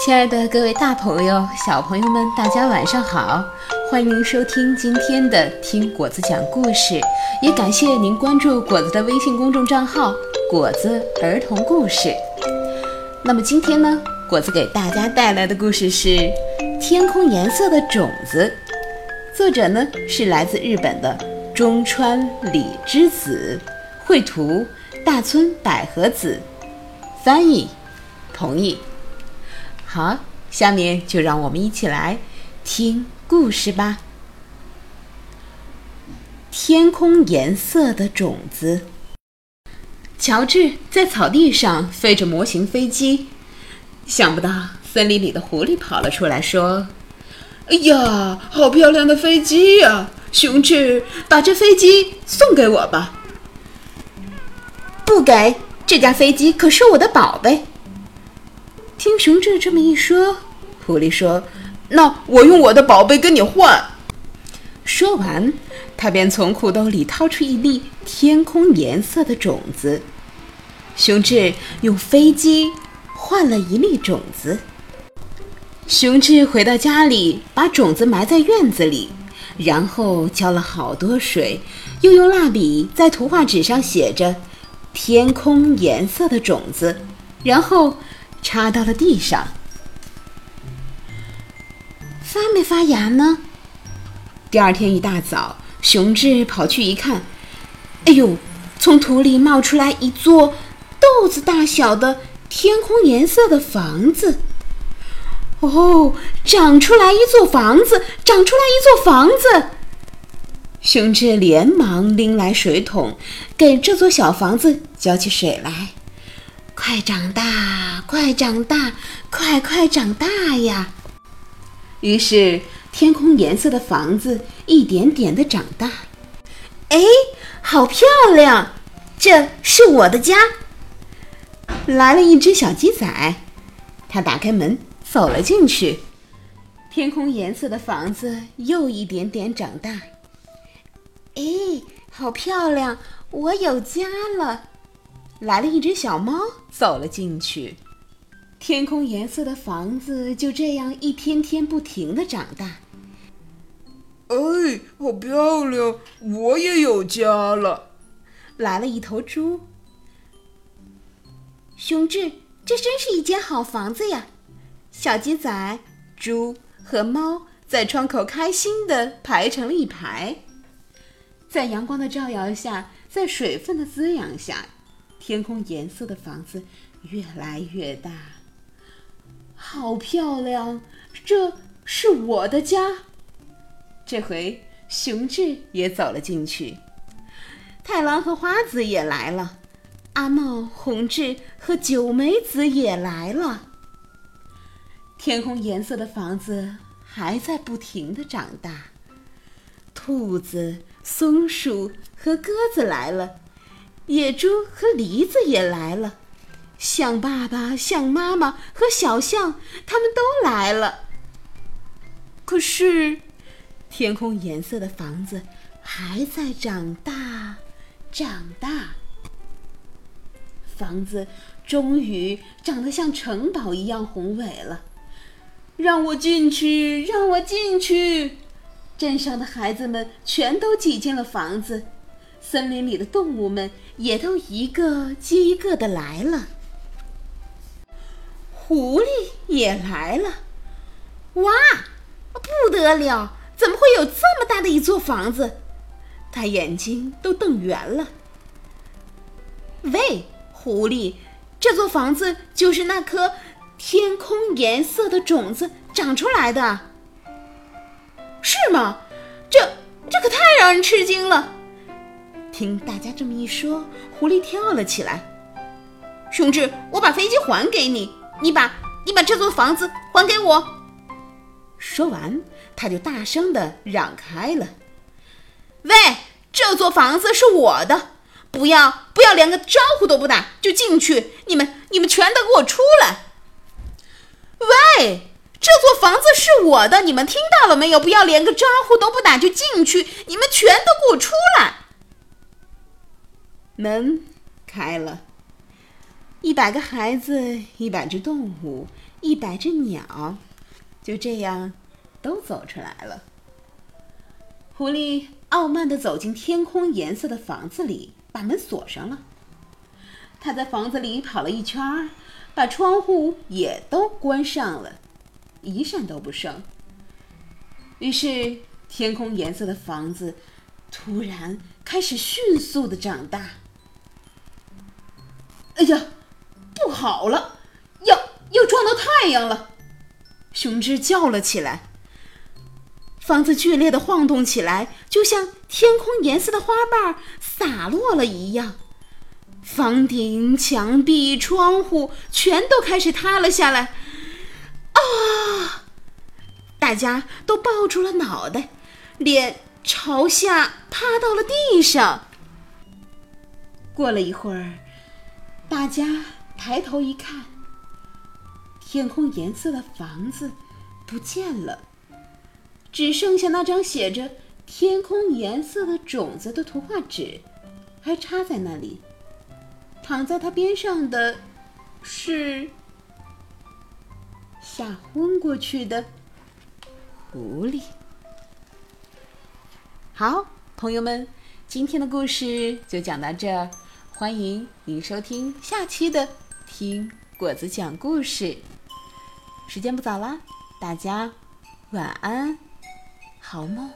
亲爱的各位大朋友、小朋友们，大家晚上好！欢迎收听今天的《听果子讲故事》，也感谢您关注果子的微信公众账号“果子儿童故事”。那么今天呢，果子给大家带来的故事是《天空颜色的种子》，作者呢是来自日本的中川里之子，绘图大村百合子，翻译同意。好，下面就让我们一起来听故事吧。天空颜色的种子。乔治在草地上飞着模型飞机，想不到森林里的狐狸跑了出来，说：“哎呀，好漂亮的飞机呀！熊智，把这飞机送给我吧。”“不给，这架飞机可是我的宝贝。”听熊志这么一说，狐狸说：“那我用我的宝贝跟你换。”说完，他便从裤兜里掏出一粒天空颜色的种子。熊志用飞机换了一粒种子。熊志回到家里，把种子埋在院子里，然后浇了好多水，又用蜡笔在图画纸上写着“天空颜色的种子”，然后。插到了地上，发没发芽呢？第二天一大早，熊智跑去一看，哎呦，从土里冒出来一座豆子大小的天空颜色的房子。哦，长出来一座房子，长出来一座房子！熊智连忙拎来水桶，给这座小房子浇起水来。快长大，快长大，快快长大呀！于是，天空颜色的房子一点点的长大。哎，好漂亮！这是我的家。来了一只小鸡仔，它打开门走了进去。天空颜色的房子又一点点长大。哎，好漂亮！我有家了。来了一只小猫，走了进去。天空颜色的房子就这样一天天不停的长大。哎，好漂亮！我也有家了。来了一头猪。熊志，这真是一间好房子呀！小鸡仔、猪和猫在窗口开心的排成了一排。在阳光的照耀下，在水分的滋养下。天空颜色的房子越来越大，好漂亮！这是我的家。这回熊志也走了进去，太郎和花子也来了，阿茂、红志和九美子也来了。天空颜色的房子还在不停的长大，兔子、松鼠和鸽子来了。野猪和梨子也来了，象爸爸、象妈妈和小象他们都来了。可是，天空颜色的房子还在长大，长大。房子终于长得像城堡一样宏伟了。让我进去，让我进去！镇上的孩子们全都挤进了房子。森林里的动物们也都一个接一个的来了，狐狸也来了，哇，不得了！怎么会有这么大的一座房子？他眼睛都瞪圆了。喂，狐狸，这座房子就是那颗天空颜色的种子长出来的，是吗？这这可太让人吃惊了。听大家这么一说，狐狸跳了起来。熊志，我把飞机还给你，你把你把这座房子还给我。说完，他就大声的嚷开了。喂，这座房子是我的，不要不要，连个招呼都不打就进去！你们你们全都给我出来！喂，这座房子是我的，你们听到了没有？不要连个招呼都不打就进去！你们全都给我出来！门开了，一百个孩子，一百只动物，一百只鸟，就这样都走出来了。狐狸傲慢地走进天空颜色的房子里，把门锁上了。他在房子里跑了一圈，把窗户也都关上了，一扇都不剩。于是，天空颜色的房子突然开始迅速的长大。哎呀，不好了，要要撞到太阳了！雄狮叫了起来。房子剧烈的晃动起来，就像天空颜色的花瓣洒落了一样。房顶、墙壁、窗户全都开始塌了下来。啊！大家都抱住了脑袋，脸朝下趴到了地上。过了一会儿，大家抬头一看，天空颜色的房子不见了。只剩下那张写着“天空颜色的种子”的图画纸，还插在那里。躺在它边上的，是吓昏过去的狐狸。好，朋友们，今天的故事就讲到这儿，欢迎您收听下期的《听果子讲故事》。时间不早了，大家晚安。好梦。